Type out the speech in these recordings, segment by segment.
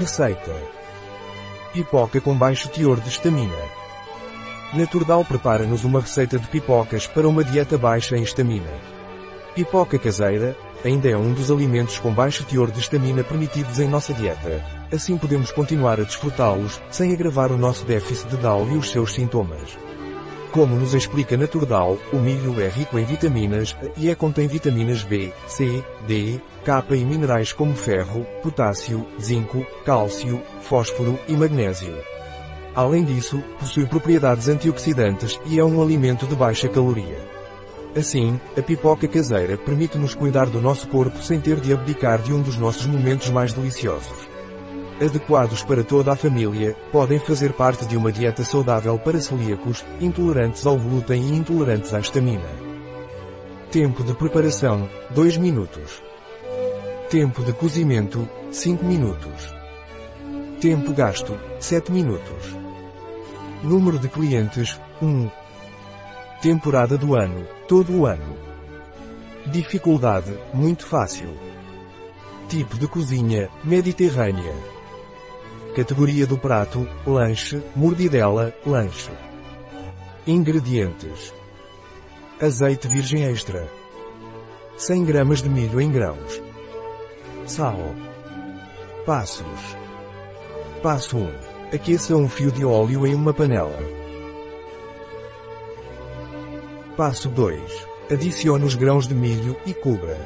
Receita. Pipoca com baixo teor de estamina. Naturdal prepara-nos uma receita de pipocas para uma dieta baixa em estamina. Pipoca caseira, ainda é um dos alimentos com baixo teor de estamina permitidos em nossa dieta. Assim podemos continuar a desfrutá-los, sem agravar o nosso déficit de DAO e os seus sintomas. Como nos explica Naturdal, o milho é rico em vitaminas, e é contém vitaminas B, C, D, K e minerais como ferro, potássio, zinco, cálcio, fósforo e magnésio. Além disso, possui propriedades antioxidantes e é um alimento de baixa caloria. Assim, a pipoca caseira permite-nos cuidar do nosso corpo sem ter de abdicar de um dos nossos momentos mais deliciosos. Adequados para toda a família, podem fazer parte de uma dieta saudável para celíacos, intolerantes ao glúten e intolerantes à estamina. Tempo de preparação, 2 minutos. Tempo de cozimento, 5 minutos. Tempo gasto, 7 minutos. Número de clientes, 1. Temporada do ano, todo o ano. Dificuldade, muito fácil. Tipo de cozinha, mediterrânea. Categoria do prato, lanche, mordidela, lanche. Ingredientes. Azeite virgem extra. 100 gramas de milho em grãos. Sal. Passos. Passo 1. Aqueça um fio de óleo em uma panela. Passo 2. Adicione os grãos de milho e cubra.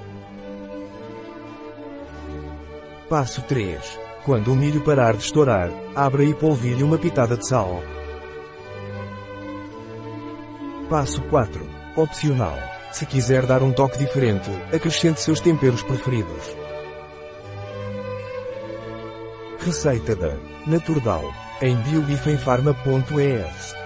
Passo 3. Quando o milho parar de estourar, abra e polvilhe uma pitada de sal. Passo 4. Opcional. Se quiser dar um toque diferente, acrescente seus temperos preferidos. Receita da Naturdal em biobifenfarma.es